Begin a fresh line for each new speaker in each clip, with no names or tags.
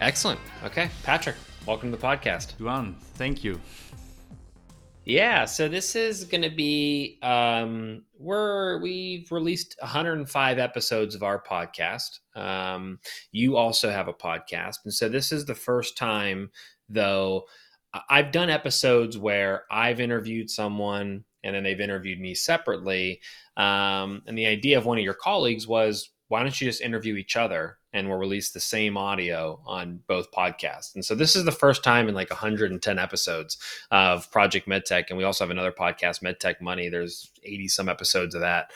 Excellent. Okay, Patrick, welcome to the podcast.
Duane, thank you.
Yeah, so this is going to be um, we're we've released 105 episodes of our podcast. Um, you also have a podcast, and so this is the first time, though. I've done episodes where I've interviewed someone and then they've interviewed me separately. Um, and the idea of one of your colleagues was, why don't you just interview each other and we'll release the same audio on both podcasts. And so this is the first time in like 110 episodes of Project MedTech. And we also have another podcast, MedTech Money. There's 80 some episodes of that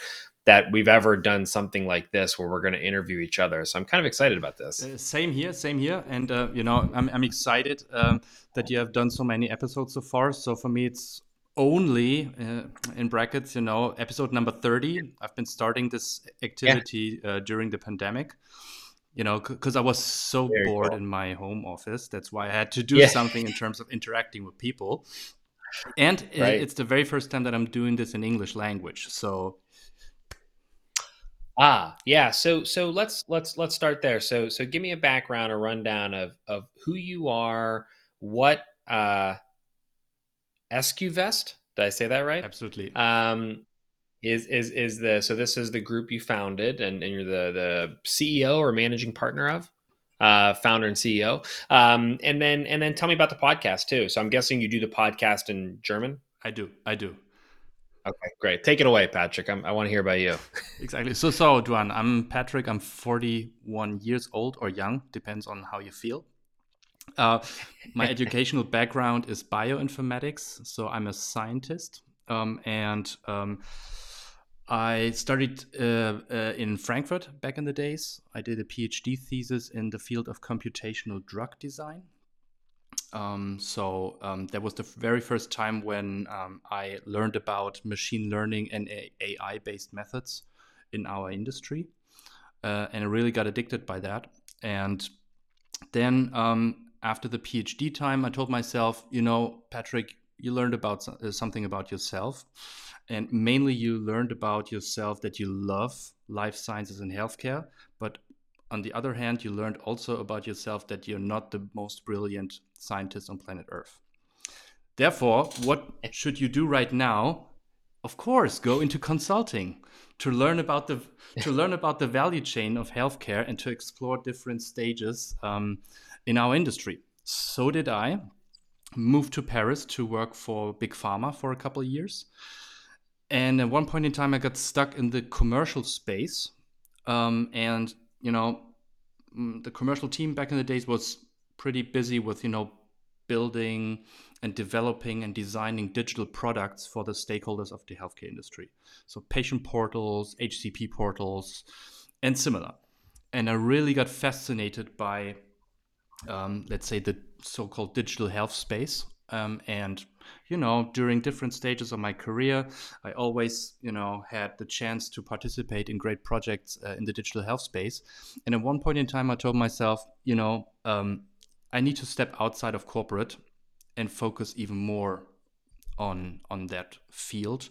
that we've ever done something like this where we're going to interview each other. So I'm kind of excited about this.
Uh, same here, same here. And, uh, you know, I'm, I'm excited um, that you have done so many episodes so far. So for me, it's only uh, in brackets, you know, episode number 30. I've been starting this activity yeah. uh, during the pandemic you know, because I was so Very bored cool. in my home office. That's why I had to do yeah. something in terms of interacting with people. And right. it's the very first time that I'm doing this in English language. So
Ah, yeah. So so let's let's let's start there. So so give me a background, a rundown of of who you are, what uh SQVest. Did I say that right?
Absolutely.
Um is is is the so this is the group you founded and, and you're the the CEO or managing partner of uh, founder and CEO um, and then and then tell me about the podcast too so I'm guessing you do the podcast in German
I do I do
okay great. Take it away Patrick. I'm, i want to hear about you.
Exactly. So so Duane I'm Patrick. I'm 41 years old or young depends on how you feel. Uh, my educational background is bioinformatics so I'm a scientist. Um, and um, I studied uh, uh, in Frankfurt back in the days. I did a PhD thesis in the field of computational drug design. Um, so um, that was the very first time when um, I learned about machine learning and AI based methods in our industry. Uh, and I really got addicted by that. And then um, after the PhD time, I told myself, you know, Patrick, you learned about uh, something about yourself and mainly you learned about yourself that you love life sciences and healthcare but on the other hand you learned also about yourself that you're not the most brilliant scientist on planet earth. Therefore what should you do right now? Of course go into consulting to learn about the to learn about the value chain of healthcare and to explore different stages um, in our industry. So did i. Moved to paris to work for big pharma for a couple of years. And at one point in time, I got stuck in the commercial space. Um, and, you know, mm, the commercial team back in the days was pretty busy with, you know, building and developing and designing digital products for the stakeholders of the healthcare industry. So patient portals, HCP portals, and similar. And I really got fascinated by, um, let's say, the so called digital health space. Um, and you know, during different stages of my career, I always, you know, had the chance to participate in great projects uh, in the digital health space. And at one point in time, I told myself, you know, um, I need to step outside of corporate and focus even more on on that field.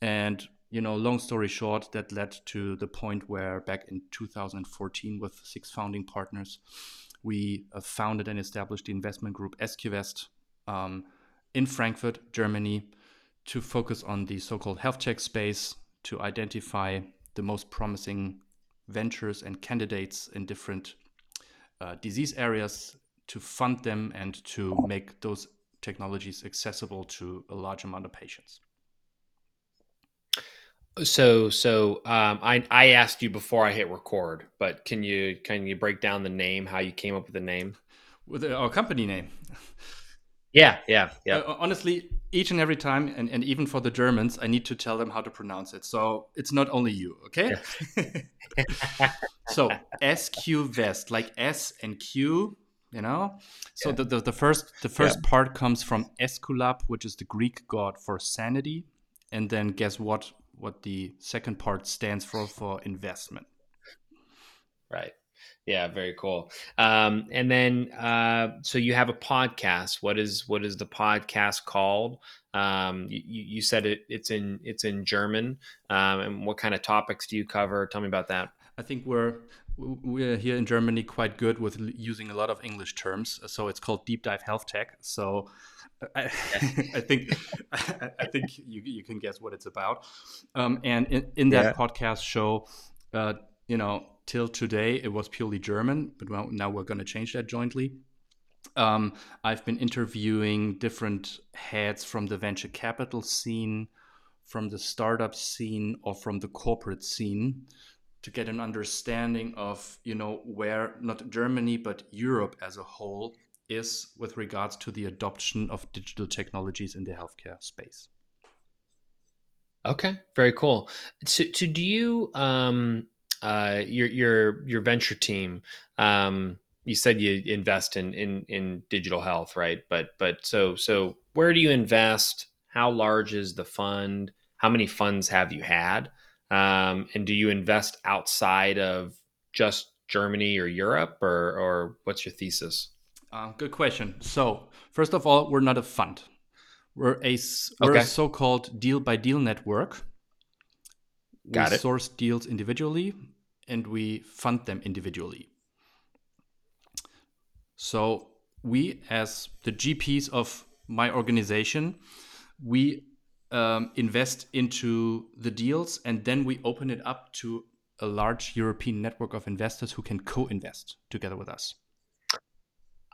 And you know, long story short, that led to the point where back in 2014, with six founding partners, we uh, founded and established the investment group SQVest. Um, in Frankfurt, Germany, to focus on the so called health tech space to identify the most promising ventures and candidates in different uh, disease areas to fund them and to make those technologies accessible to a large amount of patients.
So, so um, I I asked you before I hit record, but can you can you break down the name, how you came up with the name?
With our company name.
Yeah, yeah, yeah.
Uh, honestly, each and every time, and, and even for the Germans, I need to tell them how to pronounce it. So it's not only you, okay? Yeah. so vest, like S and Q, you know. So yeah. the, the, the first the first yeah. part comes from Esculap, which is the Greek god for sanity, and then guess what? What the second part stands for for investment.
Right. Yeah, very cool. Um, and then, uh, so you have a podcast. What is what is the podcast called? Um, you, you said it, it's in it's in German. Um, and what kind of topics do you cover? Tell me about that.
I think we're we're here in Germany quite good with using a lot of English terms. So it's called Deep Dive Health Tech. So I, I think I think you, you can guess what it's about. Um, and in, in that yeah. podcast show, uh, you know, till today it was purely German, but well, now we're going to change that jointly. Um, I've been interviewing different heads from the venture capital scene, from the startup scene, or from the corporate scene to get an understanding of you know where not Germany but Europe as a whole is with regards to the adoption of digital technologies in the healthcare space.
Okay, very cool. So, so do you um, uh, your your your venture team. Um, you said you invest in in in digital health, right? But but so so where do you invest? How large is the fund? How many funds have you had? Um, and do you invest outside of just Germany or Europe, or or what's your thesis?
Uh, good question. So first of all, we're not a fund. We're a we're okay. a so-called deal by deal network.
Got
we
it.
source deals individually and we fund them individually. So we, as the GPs of my organization, we um, invest into the deals and then we open it up to a large European network of investors who can co-invest together with us.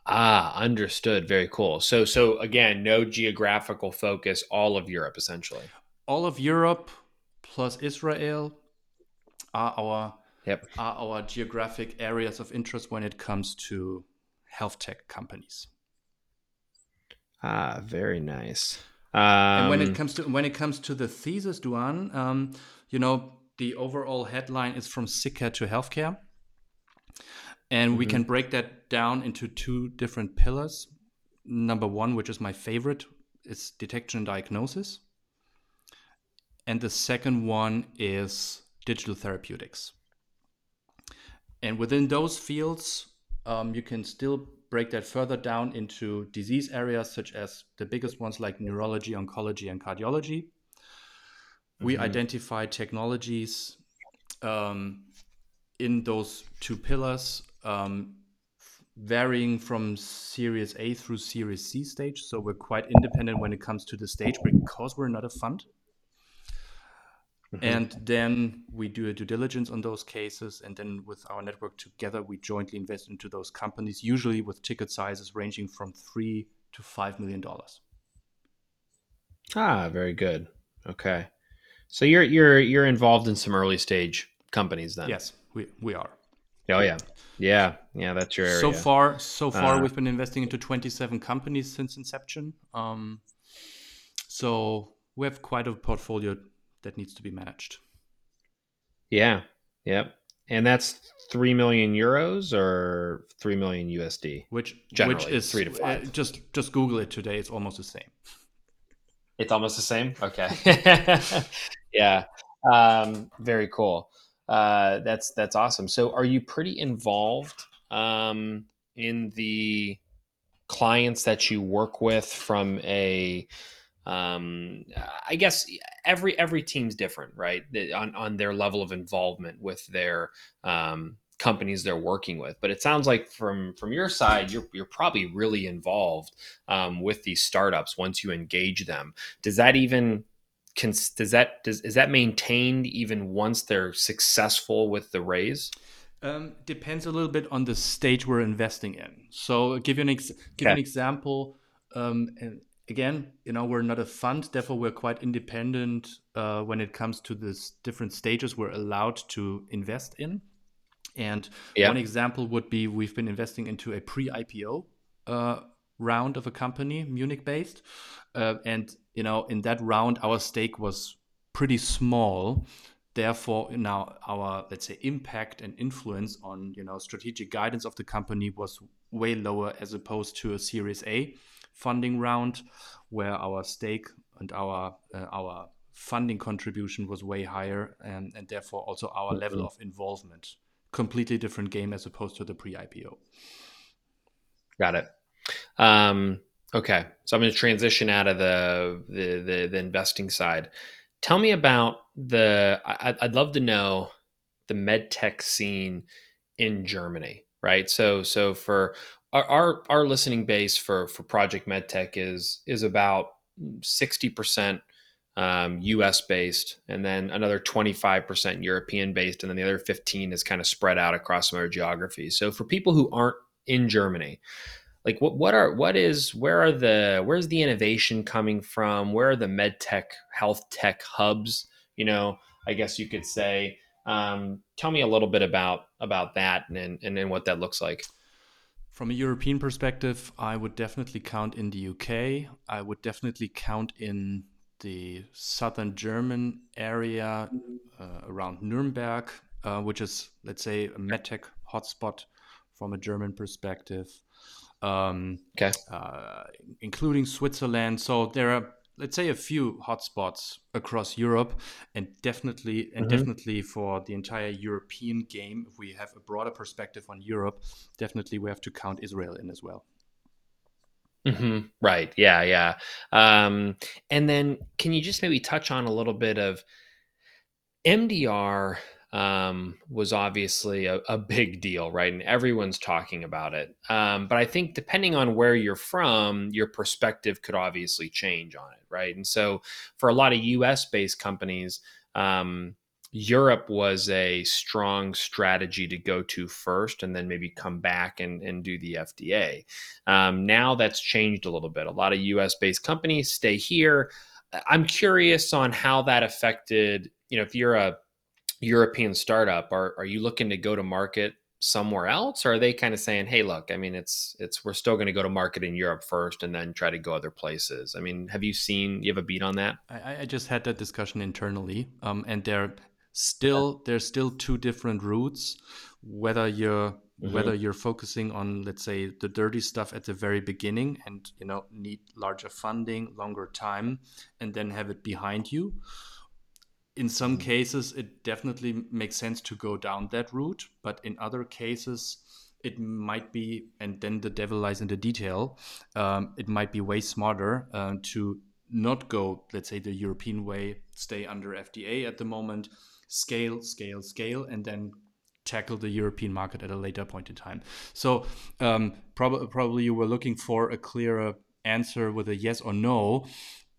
Ah, understood. Very cool. So, so again, no geographical focus. All of Europe, essentially.
All of Europe plus Israel are our
yep.
are our geographic areas of interest when it comes to health tech companies.
Ah, very nice.
Um, and when it um, comes to when it comes to the thesis, Duane, um, you know, the overall headline is from sick care to healthcare, and mm-hmm. we can break that down into two different pillars. Number one, which is my favorite, is detection and diagnosis, and the second one is digital therapeutics. And within those fields, um, you can still break that further down into disease areas such as the biggest ones like neurology, oncology, and cardiology. Mm-hmm. We identify technologies um, in those two pillars, um, varying from Series A through Series C stage. So we're quite independent when it comes to the stage because we're not a fund. Mm-hmm. And then we do a due diligence on those cases. And then with our network together, we jointly invest into those companies, usually with ticket sizes ranging from three to five million dollars.
Ah, very good. Okay. So you're you're you're involved in some early stage companies then?
Yes, we, we are.
Oh yeah. Yeah. Yeah, that's your area.
So far so far uh, we've been investing into 27 companies since inception. Um, so we have quite a portfolio that needs to be managed.
Yeah. Yep. And that's three million euros or three million USD.
Which Generally, which is three to five. Uh, just just Google it today. It's almost the same.
It's almost the same. Okay. yeah. Um, very cool. Uh, that's that's awesome. So, are you pretty involved um, in the clients that you work with from a um, I guess every every team's different, right? On on their level of involvement with their um, companies they're working with. But it sounds like from from your side, you're you're probably really involved um, with these startups once you engage them. Does that even can, does that does is that maintained even once they're successful with the raise?
Um, depends a little bit on the stage we're investing in. So, I'll give you an ex- give okay. an example. Um, and again, you know, we're not a fund, therefore we're quite independent uh, when it comes to the different stages we're allowed to invest in. And yeah. one example would be we've been investing into a pre-IPO uh, round of a company, Munich-based, uh, and you know, in that round, our stake was pretty small. Therefore, now our let's say impact and influence on you know strategic guidance of the company was way lower as opposed to a Series A funding round where our stake and our uh, our funding contribution was way higher and, and therefore also our mm-hmm. level of involvement completely different game as opposed to the pre-IPO.
Got it. Um, okay, so I'm going to transition out of the, the the the, investing side. Tell me about the. I, I'd love to know the med tech scene in Germany, right? So so for our our, our listening base for for Project MedTech is is about sixty percent um, US based, and then another 25% European based, and then the other 15 is kind of spread out across some other geographies. So for people who aren't in Germany, like what what are what is where are the where's the innovation coming from? Where are the med tech health tech hubs? You know, I guess you could say. Um, tell me a little bit about about that and and, and what that looks like.
From a European perspective, I would definitely count in the UK. I would definitely count in the southern German area uh, around Nuremberg, uh, which is, let's say, a medtech hotspot from a German perspective. Um,
okay.
Uh, including Switzerland. So there are, let's say, a few hotspots across Europe, and definitely, and mm-hmm. definitely for the entire European game, if we have a broader perspective on Europe, definitely we have to count Israel in as well.
Mm-hmm. Right. Yeah. Yeah. Um, and then can you just maybe touch on a little bit of MDR? Um, was obviously a, a, big deal, right? And everyone's talking about it. Um, but I think depending on where you're from, your perspective could obviously change on it, right? And so for a lot of US based companies, um, Europe was a strong strategy to go to first and then maybe come back and, and do the FDA. Um, now that's changed a little bit. A lot of US based companies stay here. I'm curious on how that affected, you know, if you're a European startup, are, are you looking to go to market somewhere else or are they kind of saying hey look i mean it's it's we're still going to go to market in europe first and then try to go other places. I mean have you seen you have a beat on that?
I, I just had that discussion internally um, and there still there's still two different routes whether you're mm-hmm. whether you're focusing on let's say the dirty stuff at the very beginning and you know need larger funding longer time and then have it behind you in some mm-hmm. cases it definitely makes sense to go down that route but in other cases it might be and then the devil lies in the detail um, it might be way smarter uh, to not go let's say the european way stay under fda at the moment scale, scale, scale, and then tackle the European market at a later point in time. So um, prob- probably you were looking for a clearer answer with a yes or no.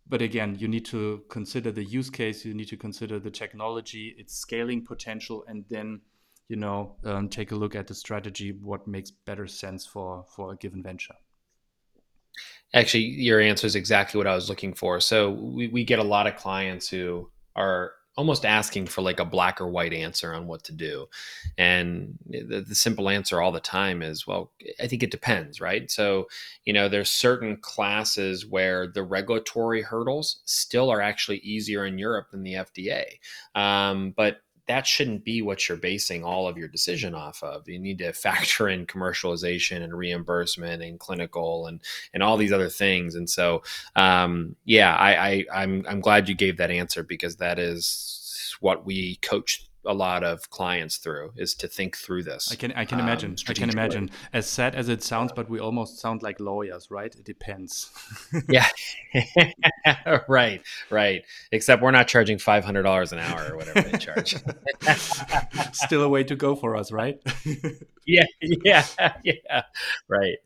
But again, you need to consider the use case. You need to consider the technology, its scaling potential, and then you know um, take a look at the strategy. What makes better sense for for a given venture?
Actually, your answer is exactly what I was looking for. So we, we get a lot of clients who are almost asking for like a black or white answer on what to do. And the, the, simple answer all the time is, well, I think it depends, right? So, you know, there's certain classes where the regulatory hurdles still are actually easier in Europe than the FDA. Um, but that shouldn't be what you're basing all of your decision off of. You need to factor in commercialization and reimbursement and clinical and and all these other things. And so, um, yeah, I, I I'm I'm glad you gave that answer because that is what we coach a lot of clients through is to think through this.
I can I can imagine. Um, I can imagine. As sad as it sounds, but we almost sound like lawyers, right? It depends.
yeah. right, right. Except we're not charging five hundred dollars an hour or whatever they charge.
Still a way to go for us, right?
yeah, yeah, yeah. Right.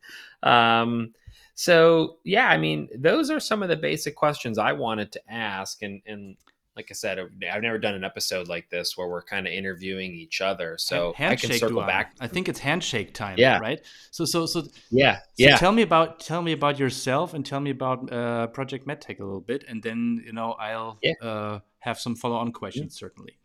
Um, so yeah, I mean, those are some of the basic questions I wanted to ask, and and like I said, I've never done an episode like this where we're kind of interviewing each other. So handshake I can circle back.
I think it's handshake time.
Yeah.
Right. So so so
yeah
so
yeah.
Tell me about tell me about yourself and tell me about uh, Project MedTech a little bit, and then you know I'll yeah. uh, have some follow on questions mm-hmm. certainly.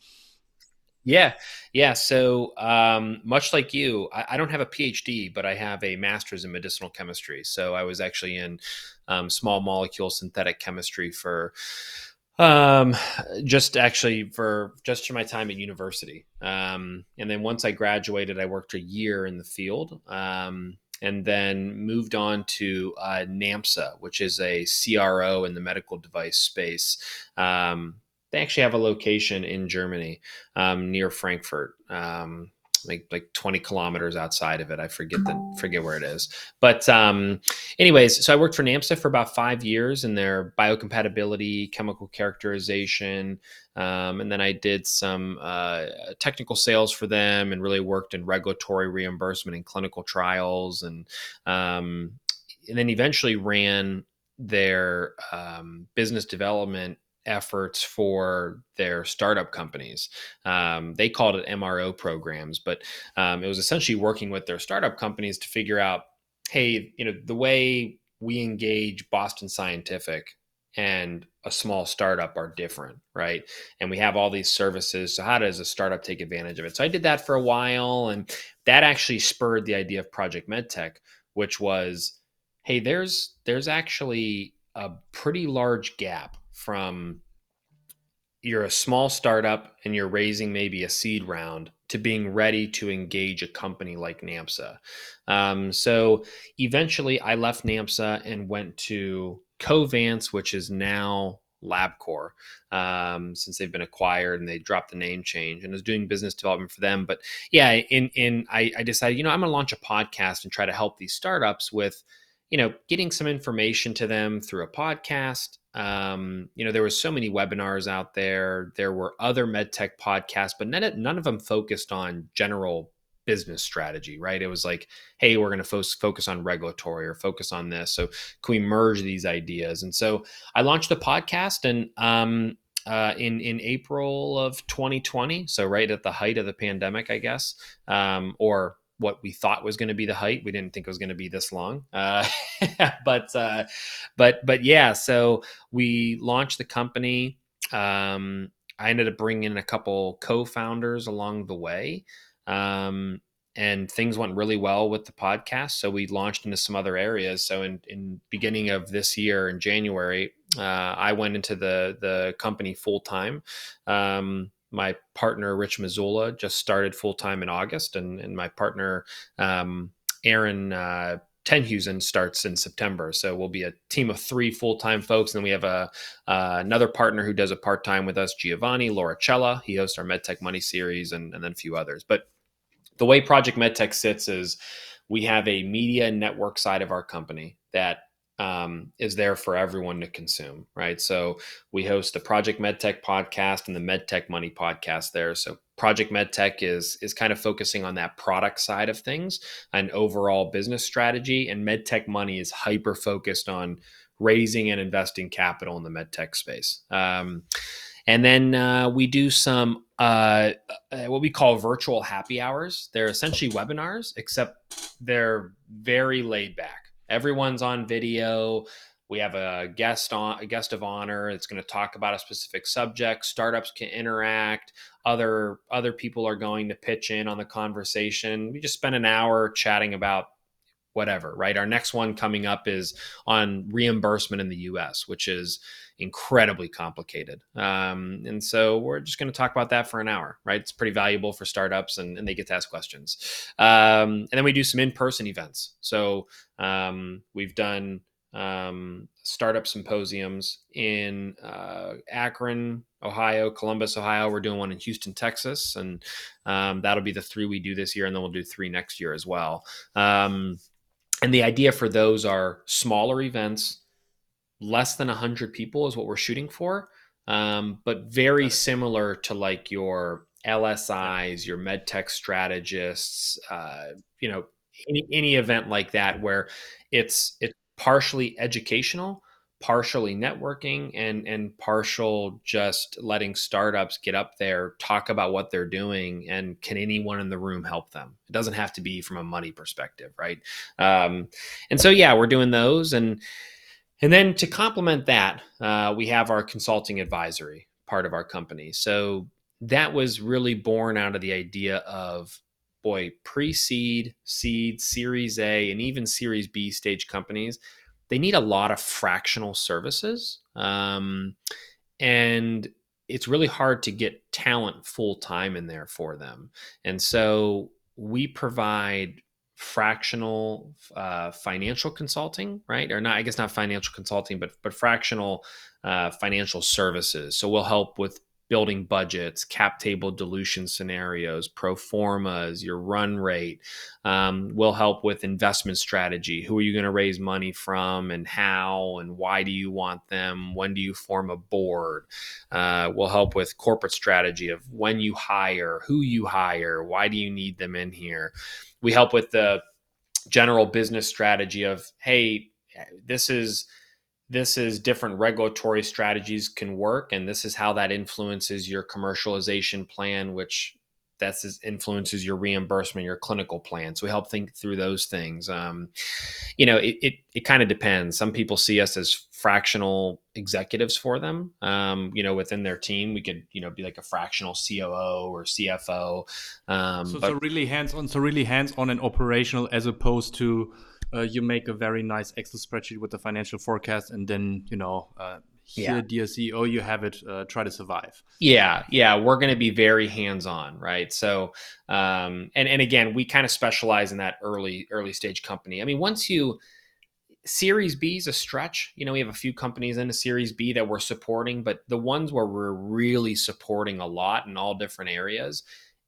Yeah, yeah. So um, much like you, I, I, don't have a PhD, but I have a master's in medicinal chemistry. So I was actually in um, small molecule synthetic chemistry for um, just actually for just for my time at university. Um, and then once I graduated, I worked a year in the field. Um, and then moved on to uh, NAMSA, which is a CRO in the medical device space. Um, they actually have a location in Germany um, near Frankfurt. Um, like like 20 kilometers outside of it. I forget the forget where it is. But um, anyways, so I worked for NAMSA for about five years in their biocompatibility, chemical characterization, um, and then I did some uh, technical sales for them, and really worked in regulatory reimbursement and clinical trials, and um, and then eventually ran their um, business development efforts for their startup companies. Um, they called it MRO programs, but um, it was essentially working with their startup companies to figure out, hey, you know, the way we engage Boston Scientific and a small startup are different, right? And we have all these services. So how does a startup take advantage of it? So I did that for a while, and that actually spurred the idea of Project MedTech, which was, hey, there's there's actually a pretty large gap from you're a small startup and you're raising maybe a seed round to being ready to engage a company like NAMSA. Um, so eventually I left NAMSA and went to Covance, which is now LabCorp, um, since they've been acquired and they dropped the name change and I was doing business development for them. But yeah, in in I, I decided, you know, I'm gonna launch a podcast and try to help these startups with, you know, getting some information to them through a podcast um, you know, there was so many webinars out there. There were other medtech podcasts, but none, none of them focused on general business strategy, right? It was like, hey, we're going to fo- focus on regulatory or focus on this. So can we merge these ideas? And so I launched a podcast and um, uh, in in April of 2020, so right at the height of the pandemic, I guess, um, or what we thought was going to be the height. We didn't think it was going to be this long, uh, but uh, but but yeah. So we launched the company. Um, I ended up bringing in a couple co-founders along the way, um, and things went really well with the podcast. So we launched into some other areas. So in in beginning of this year in January, uh, I went into the the company full time. Um, my partner Rich Mazzola just started full time in August, and and my partner um, Aaron uh, Tenhusen starts in September. So we'll be a team of three full time folks, and then we have a uh, another partner who does a part time with us, Giovanni Lauricella. He hosts our MedTech Money series, and and then a few others. But the way Project MedTech sits is we have a media network side of our company that um, is there for everyone to consume, right? So we host the Project MedTech podcast and the MedTech Money podcast there. So Project MedTech is is kind of focusing on that product side of things and overall business strategy, and MedTech Money is hyper focused on raising and investing capital in the medtech space. Um, and then uh, we do some uh, uh what we call virtual happy hours. They're essentially webinars, except they're very laid back everyone's on video. We have a guest on a guest of honor that's going to talk about a specific subject. Startups can interact. Other other people are going to pitch in on the conversation. We just spend an hour chatting about whatever right? Our next one coming up is on reimbursement in the us which is incredibly complicated. Um, and so we're just going to talk about that for an hour right? It's pretty valuable for startups and, and they get to ask questions. Um, and then we do some in-person events. So um, we've done um, startup symposiums in uh, Akron, Ohio, Columbus, Ohio. We're doing one in Houston, Texas, and um, that'll be the three we do this year, and then we'll do three next year as well. And the idea for those are smaller events, less than 100 people is what we're shooting for, um, but very similar to like your LSIs, your medtech strategists, uh, you know, any, any event like that where it's it's partially educational partially networking and and partial just letting startups get up there talk about what they're doing and can anyone in the room help them? It doesn't have to be from a money perspective right? Um, and so yeah we're doing those. And and then to complement that uh, we have our consulting advisory part of our company. So that was really born out of the idea of boy, pre seed, seed, series A, and even series B stage companies, they need a lot of fractional services. Um, and it's really hard to get talent full time in there for them. And so we provide fractional uh, financial consulting, right? Or not, I guess not financial consulting, but but fractional uh, financial services. So we'll help with building budgets, cap table dilution scenarios, pro formas, your run rate. Um, we'll help with investment strategy. Who are you going to raise money from and how and why do you want them? When do you form a board? Uh, we'll help with corporate strategy of when you hire, who you hire, why do you need them in here? We help with the general business strategy of, hey, this is this is different regulatory strategies can work and this is how that influences your commercialization plan which that influences your reimbursement your clinical plan. So we help think through those things. Um, you know it, it, it kind of depends. Some people see us as fractional executives for them. Um, you know within their team we could you know be like a fractional coo or cfo
um, so, but, so really hands on so really hands on and operational as opposed to uh, you make a very nice Excel spreadsheet with the financial forecast, and then you know. Uh, here, yeah. dear CEO, you have it. Uh, try to survive.
Yeah, yeah, we're going to be very hands-on, right? So, um, and and again, we kind of specialize in that early early stage company. I mean, once you Series B is a stretch. You know, we have a few companies in a Series B that we're supporting, but the ones where we're really supporting a lot in all different areas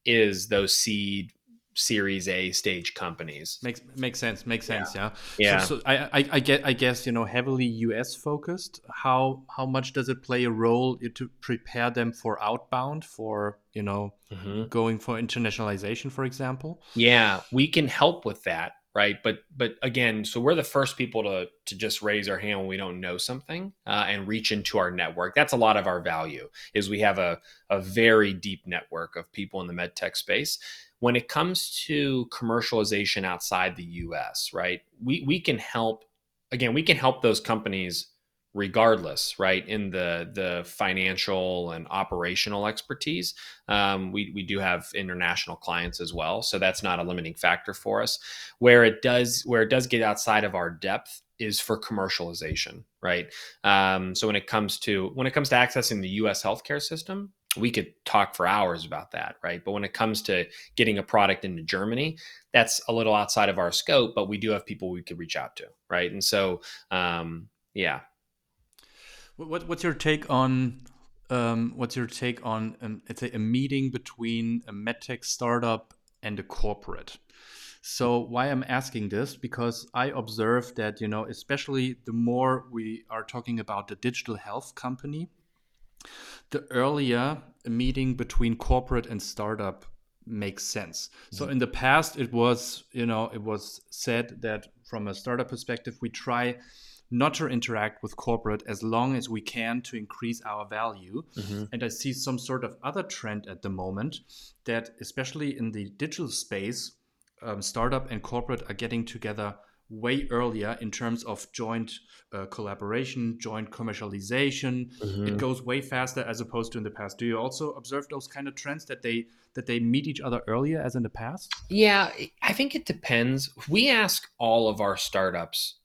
is those seed Series A stage companies.
Makes makes sense. Makes sense.
Yeah.
Yeah. yeah. So, so I, I, I get I guess you know heavily U.S. focused. How how much does it play a role to prepare them for outbound for you know mm-hmm. going for internationalization, for example?
Yeah, we can help with that right but but again so we're the first people to to just raise our hand when we don't know something uh, and reach into our network that's a lot of our value is we have a, a very deep network of people in the med tech space when it comes to commercialization outside the US, right? We we can help again, we can help those companies regardless, right? In the the financial and operational expertise, um, we we do have international clients as well, so that's not a limiting factor for us. Where it does where it does get outside of our depth is for commercialization, right? Um, so when it comes to when it comes to accessing the U.S. healthcare system, we could talk for hours about that, right? But when it comes to getting a product into Germany, that's a little outside of our scope, but we do have people we could reach out to, right? And so, um, yeah.
What, what's your take on um, what's your take on um, a meeting between a medtech startup and a corporate? So why I'm asking this because I observe that you know especially the more we are talking about the digital health company the earlier a meeting between corporate and startup makes sense. So mm-hmm. in the past, it was you know it was said that from a startup perspective, we try not to interact with corporate as long as we can to increase our value. Mm-hmm. And I see some sort of other trend at the moment that, especially in the digital space, um, startup and corporate are getting together way earlier in terms of joint uh, collaboration, joint commercialization. Mm-hmm. It goes way faster as opposed to in the past. Do you also observe those kind of trends that they that they meet each other earlier as in the past?
Yeah, I think it depends. We ask all of our startups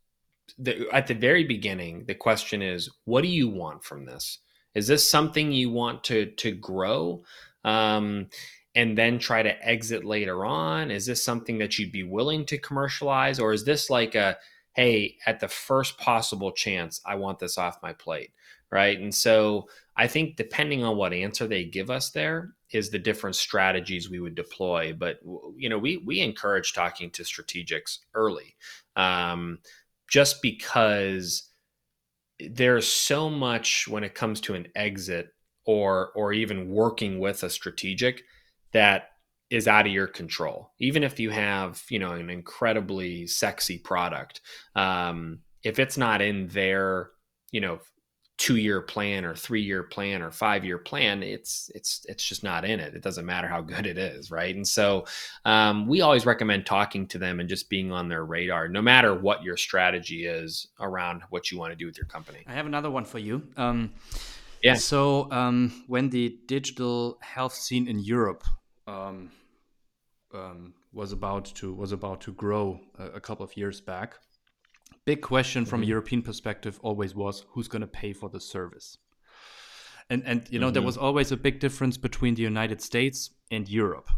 the, at the very beginning. The question is, what do you want from this? Is this something you want to to grow? Um, and then try to exit later on? Is this something that you'd be willing to commercialize? Or is this like a, hey, at the first possible chance, I want this off my plate? Right. And so I think depending on what answer they give us there is the different strategies we would deploy. But, you know, we, we encourage talking to strategics early um, just because there's so much when it comes to an exit or or even working with a strategic that is out of your control. Even if you have, you know, an incredibly sexy product, um, if it's not in their, you know, two year plan or three year plan or five year plan, it's it's it's just not in it. It doesn't matter how good it is, right? And so um, we always recommend talking to them and just being on their radar, no matter what your strategy is around what you want to do with your company.
I have another one for you. Um, yeah. So um, when the digital health scene in Europe um, um, was about to was about to grow a, a couple of years back. Big question from mm-hmm. a European perspective always was who's going to pay for the service. And and you know mm-hmm. there was always a big difference between the United States and Europe.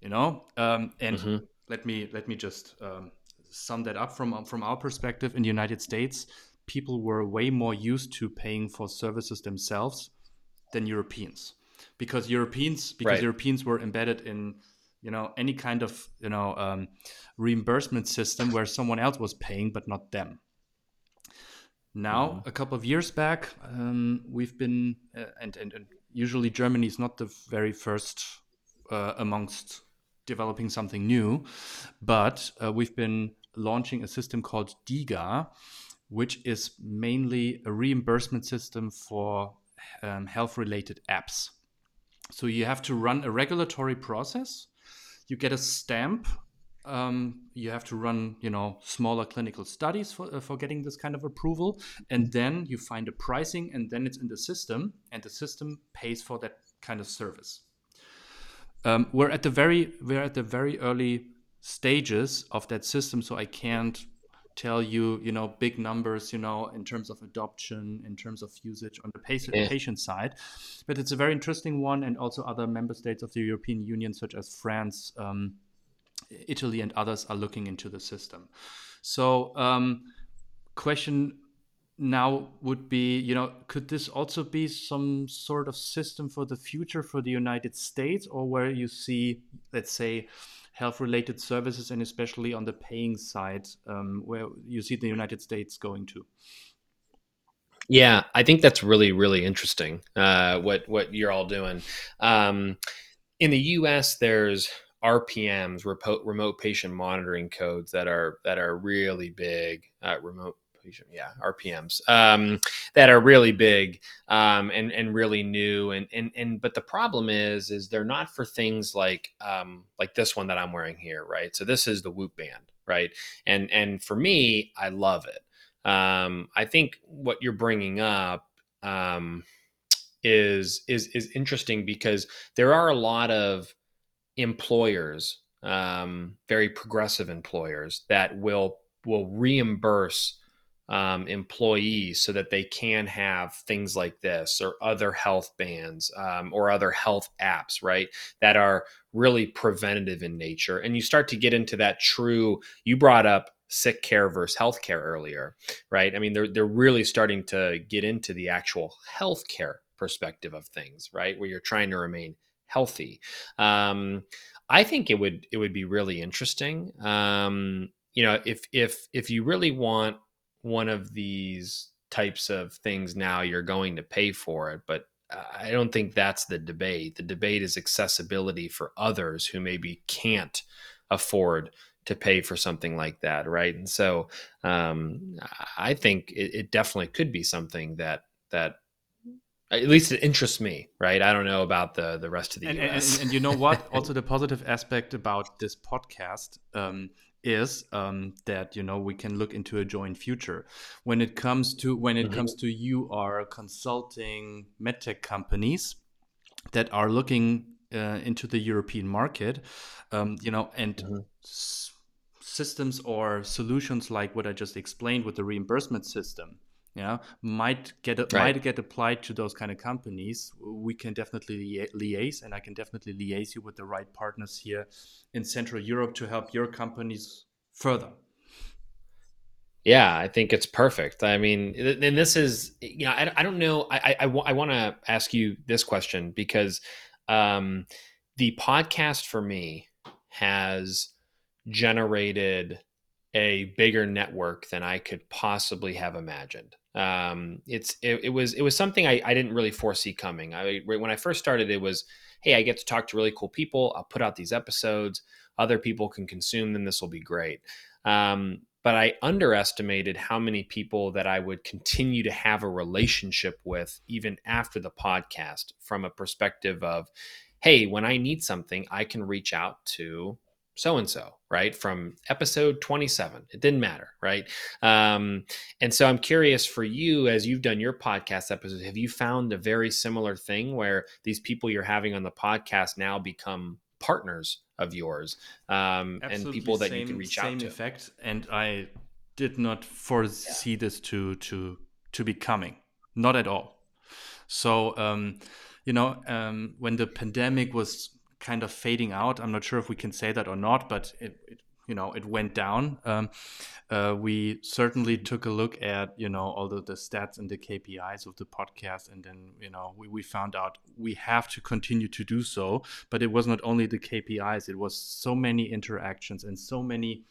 You know, um, and mm-hmm. let me let me just um, sum that up from from our perspective. In the United States, people were way more used to paying for services themselves than Europeans. Because Europeans because
Right.
Europeans were embedded in you know any kind of you know um, reimbursement system where someone else was paying but not them. Now, a couple of years back, um, we've been, uh, and, and, and usually Germany is not the very first uh, amongst developing something new, but uh, we've been launching a system called DIGA, which is mainly a reimbursement system for um, health related apps. So you have to run a regulatory process, you get a stamp. Um, you have to run you know smaller clinical studies for, uh, for getting this kind of approval. And then you find a pricing and then it's in the system and the system pays for that kind of service. Um, we're at the very we're at the very early stages of that system so i can't tell you you know big numbers you know in terms of adoption in terms of usage on the patient,
Yeah.
patient side but it's a very interesting one and also other member states of the european union such as france um, Italy and others are looking into the system. So, um, question now would be, you know, could this also be some sort of system for the future for the United States, or where you see, let's say, health-related services, and especially on the paying side, um, where you see the United States going to?
Yeah, I think that's really really interesting. Uh, what what you're all doing um, in the U.S. There's RPMs, remote patient monitoring codes that are that are really big. Uh, remote yeah, RPMs um, that are really big um, and and really new. And and and but the problem is is they're not for things like um, like this one that I'm wearing here, right? So this is the Whoop band, right? And and for me, I love it um, I think what you're bringing up um, is is is interesting because there are a lot of employers, um, very progressive employers, that will will reimburse um, employees so that they can have things like this or other health bands um, or other health apps, right? That are really preventative in nature. And you start to get into that true. You brought up sick care versus healthcare earlier, right? I mean, they're they're really starting to get into the actual healthcare perspective of things, right? Where you're trying to remain healthy. Um, I think it would it would be really interesting. Um, you know, if if if you really want one of these types of things now, you're going to pay for it, but I don't think that's the debate. The debate is accessibility for others who maybe can't afford to pay for something like that, right? And so um, I think it, it definitely could be something that that at least it interests me, right? I don't know about the the rest of the
and,
US.
And, and, you know what? also, the positive aspect about this podcast um, is um, that you know we can look into a joint future when it comes to when it
Mhm.
comes to you are consulting medtech companies that are looking uh, into the European market, um, you know, and
Mhm.
s- systems or solutions like what I just explained with the reimbursement system, yeah, might get
Right.
might get applied to those kind of companies. We can definitely lia- liaise, and I can definitely liaise you with the right partners here in Central Europe to help your companies further.
Yeah, I think it's perfect. I mean, and this is, you know, I, I don't know. I, I, I, I want to ask you this question because um, the podcast for me has generated a bigger network than I could possibly have imagined. Um, it's it, it was it was something I, I didn't really foresee coming. I when I first started, it was, hey, I get to talk to really cool people. I'll put out these episodes. Other people can consume them. This will be great. Um, but I underestimated how many people that I would continue to have a relationship with even after the podcast from a perspective of, hey, when I need something, I can reach out to so and so, right? From episode 27. It didn't matter, right? Um, and so I'm curious for you, as you've done your podcast episodes, have you found a very similar thing where these people you're having on the podcast now become partners of yours um, and people that
same,
you can reach
same
out to?
effect, and I did not foresee this to to to be coming, not at all. So um, you know, um, when the pandemic was kind of fading out, I'm not sure if we can say that or not, but it, it you know it went down. Um, uh, we certainly took a look at you know all the, the stats and the KPIs of the podcast, and then you know we, we found out we have to continue to do so. But it was not only the KPIs; it was so many interactions and so many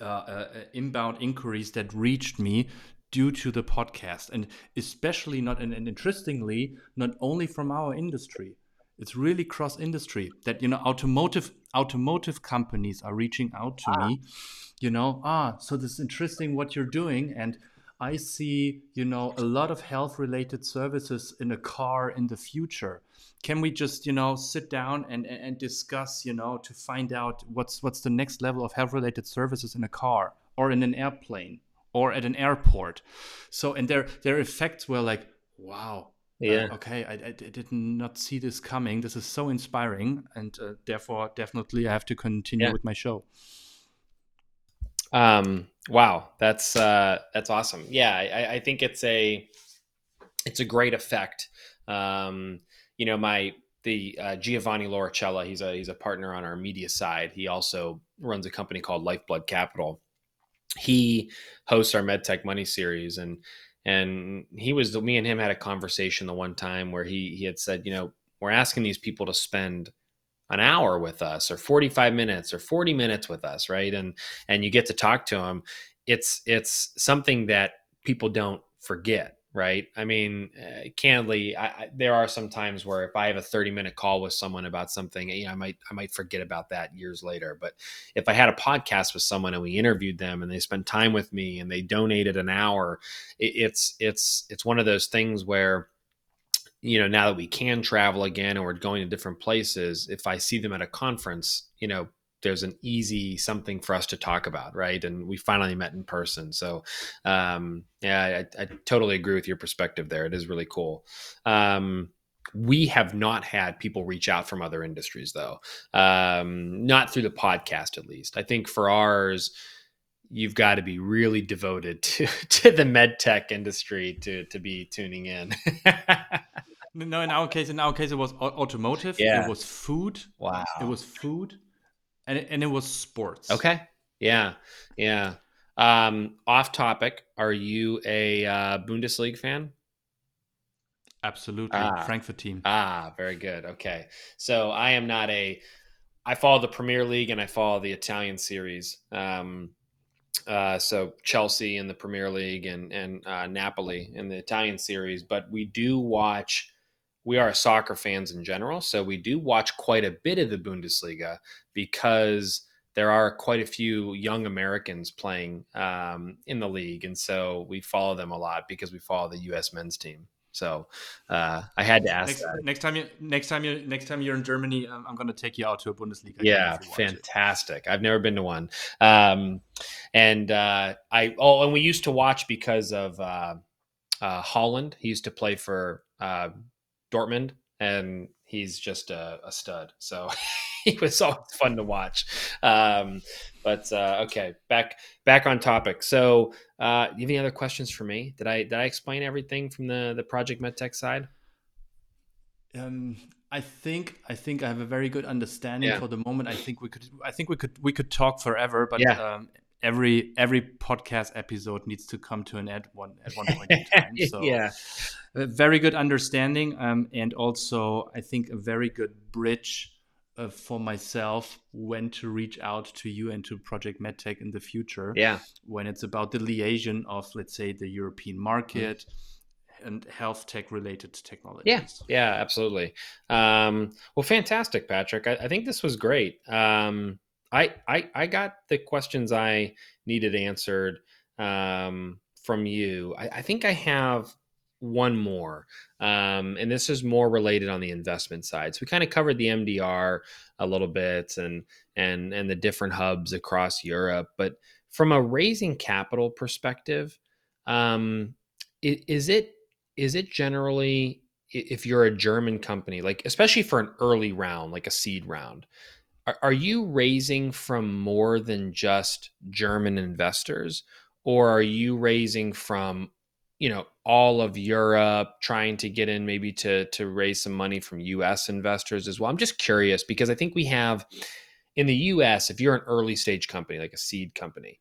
uh, uh, inbound inquiries that reached me due to the podcast, and especially not and, and interestingly, not only from our industry it's really cross industry that you know automotive automotive companies are reaching out to ah. me you know ah so this is interesting what you're doing and i see you know a lot of health related services in a car in the future can we just you know sit down and and discuss you know to find out what's what's the next level of health related services in a car or in an airplane or at an airport so and their their effects were like wow yeah. Uh, okay, I, I, did not see this coming. This is so inspiring, and uh, therefore, definitely, I have to continue yeah. with my show.
Um. Wow, that's uh, that's awesome. Yeah, I, I think it's a it's a great effect. Um, you know, my the uh, Giovanni Lauricella, he's a he's a partner on our media side. He also runs a company called Lifeblood Capital. He hosts our MedTech Money series, and and he was me and him had a conversation the one time where he he had said you know we're asking these people to spend an hour with us or 45 minutes or 40 minutes with us right? And and you get to talk to them it's it's something that people don't forget right? I mean, uh, candidly, I, I, there are some times where if I have a 30 minute call with someone about something, you know, I might I might forget about that years later. But if I had a podcast with someone and we interviewed them and they spent time with me and they donated an hour, it, it's it's it's one of those things where you know now that we can travel again and we're going to different places if i see them at a conference you know there's an easy something for us to talk about, right? And we finally met in person. So, um, yeah, I, I, totally agree with your perspective there. It is really cool. Um, we have not had people reach out from other industries, though, um, not through the podcast, at least. I think for ours, you've got to be really devoted to to the med tech industry to to be tuning in.
no, in our case, in our case, it was automotive.
Yeah.
It was food.
Wow.
It was food and it, and it was sports.
Okay. Yeah. Yeah. Um, off topic. Are you a uh, Bundesliga fan?
Absolutely, ah. Frankfurt team.
Ah, very good. Okay, so I am not a. I follow the Premier League and I follow the Italian series. Um, uh, so Chelsea in the Premier League and and uh, Napoli in the Italian series, but we do watch we are soccer fans in general, so we do watch quite a bit of the Bundesliga because there are quite a few young Americans playing um, in the league, and so we follow them a lot because we follow the U.S. men's team. So uh, I had to ask.
Next, next, time you, next time you, next time you're in Germany, I'm, I'm going to take you out to a Bundesliga.
Yeah, fantastic. It. I've never been to one, um, and uh, I oh, and we used to watch because of uh, uh Haaland. He used to play for uh, Dortmund, and he's just a, a stud. So he was always fun to watch. Um, but uh, okay, back back on topic. So, uh, you have any other questions for me? Did I did I explain everything from the the Project MedTech side?
Um, I think I think I have a very good understanding yeah. for the moment. I think we could I think we could we could talk forever, but yeah. um, every every podcast episode needs to come to an end one at one point in time. So
yeah,
very good understanding, um, and also I think a very good bridge uh, for myself when to reach out to you and to Project MedTech in the future.
Yeah,
when it's about the liaison of let's say the European market. Mm. And health tech related technologies.
Yeah, yeah, absolutely. Um, well, fantastic, Patrick. I, I think this was great. Um, I, I I got the questions I needed answered um, from you. I, I, think I have one more, um, and this is more related on the investment side. So we kind of covered the MDR a little bit and and and the different hubs across Europe, but from a raising capital perspective, um, is it is it generally if you're a German company, like especially for an early round, like a seed round, are, are you raising from more than just German investors, or are you raising from you know all of Europe, trying to get in maybe to to raise some money from U.S. investors as well? I'm just curious because I think we have in the US, if you're an early stage company, like a seed company,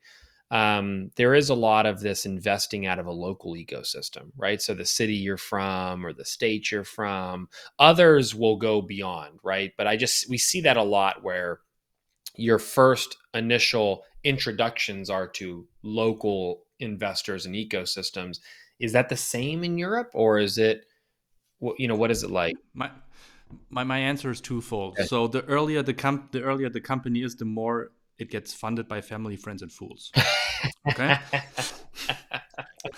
um, there is a lot of this investing out of a local ecosystem, right? So the city you're from or the state you're from, others will go beyond, right? But I just, we see that a lot where your first initial introductions are to local investors and ecosystems. Is that the same in Europe or is it, you know, what is it like?
My, my, my answer is twofold. Okay. So the earlier the com- the earlier the company is, the more it gets funded by family, friends, and fools. Okay.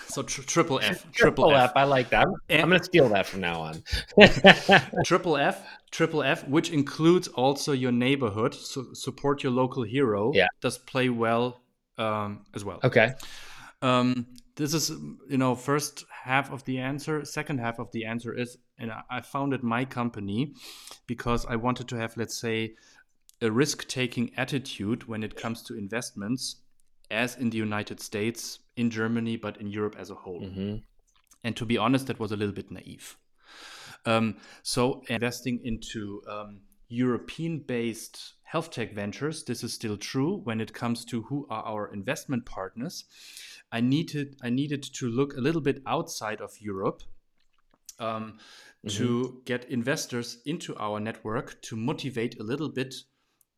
so tr- triple F,
triple, triple F. F. I like that. I'm, I'm going to steal that from now on.
triple F, triple F, which includes also your neighborhood. So support your local hero.
Yeah,
does play well um, as well.
Okay.
Um, this is you know first half of the answer. Second half of the answer is, and I founded my company because I wanted to have, let's say, a risk taking attitude when it comes to investments, as in the United States, in Germany, but in Europe as a whole. Mm-hmm. And to be honest, that was a little bit naive. Um, so, investing into um, European based health tech ventures, this is still true when it comes to who are our investment partners. I needed, I needed to look a little bit outside of Europe um, mm-hmm. to get investors into our network to motivate a little bit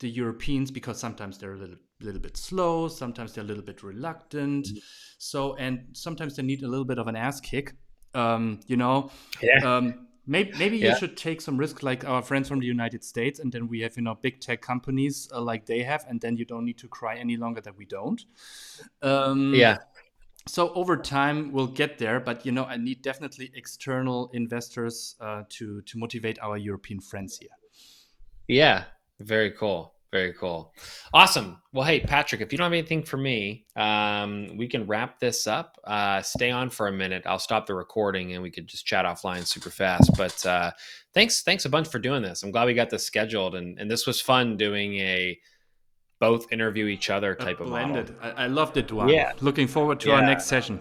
the Europeans because sometimes they're a little little bit slow, sometimes they're a little bit reluctant. Mm-hmm. So and sometimes they need a little bit of an ass kick. Um, you know,
yeah.
Um, maybe maybe yeah. you should take some risk like our friends from the United States, and then we have you know big tech companies uh, like they have, and then you don't need to cry any longer that we don't.
Um, yeah.
So over time we'll get there, but you know I need definitely external investors uh, to to motivate our European friends here.
Yeah, very cool. Very cool. Awesome. Well, hey, Patrick, if you don't have anything for me, um, we can wrap this up. Uh, stay on for a minute. I'll stop the recording and we could just chat offline super fast. But uh, thanks, thanks a bunch for doing this. I'm glad we got this scheduled, and, and this was fun doing a both interview each other type of
blended.
model.
I, I loved it, Duane. Yeah. Looking forward to yeah. our next session.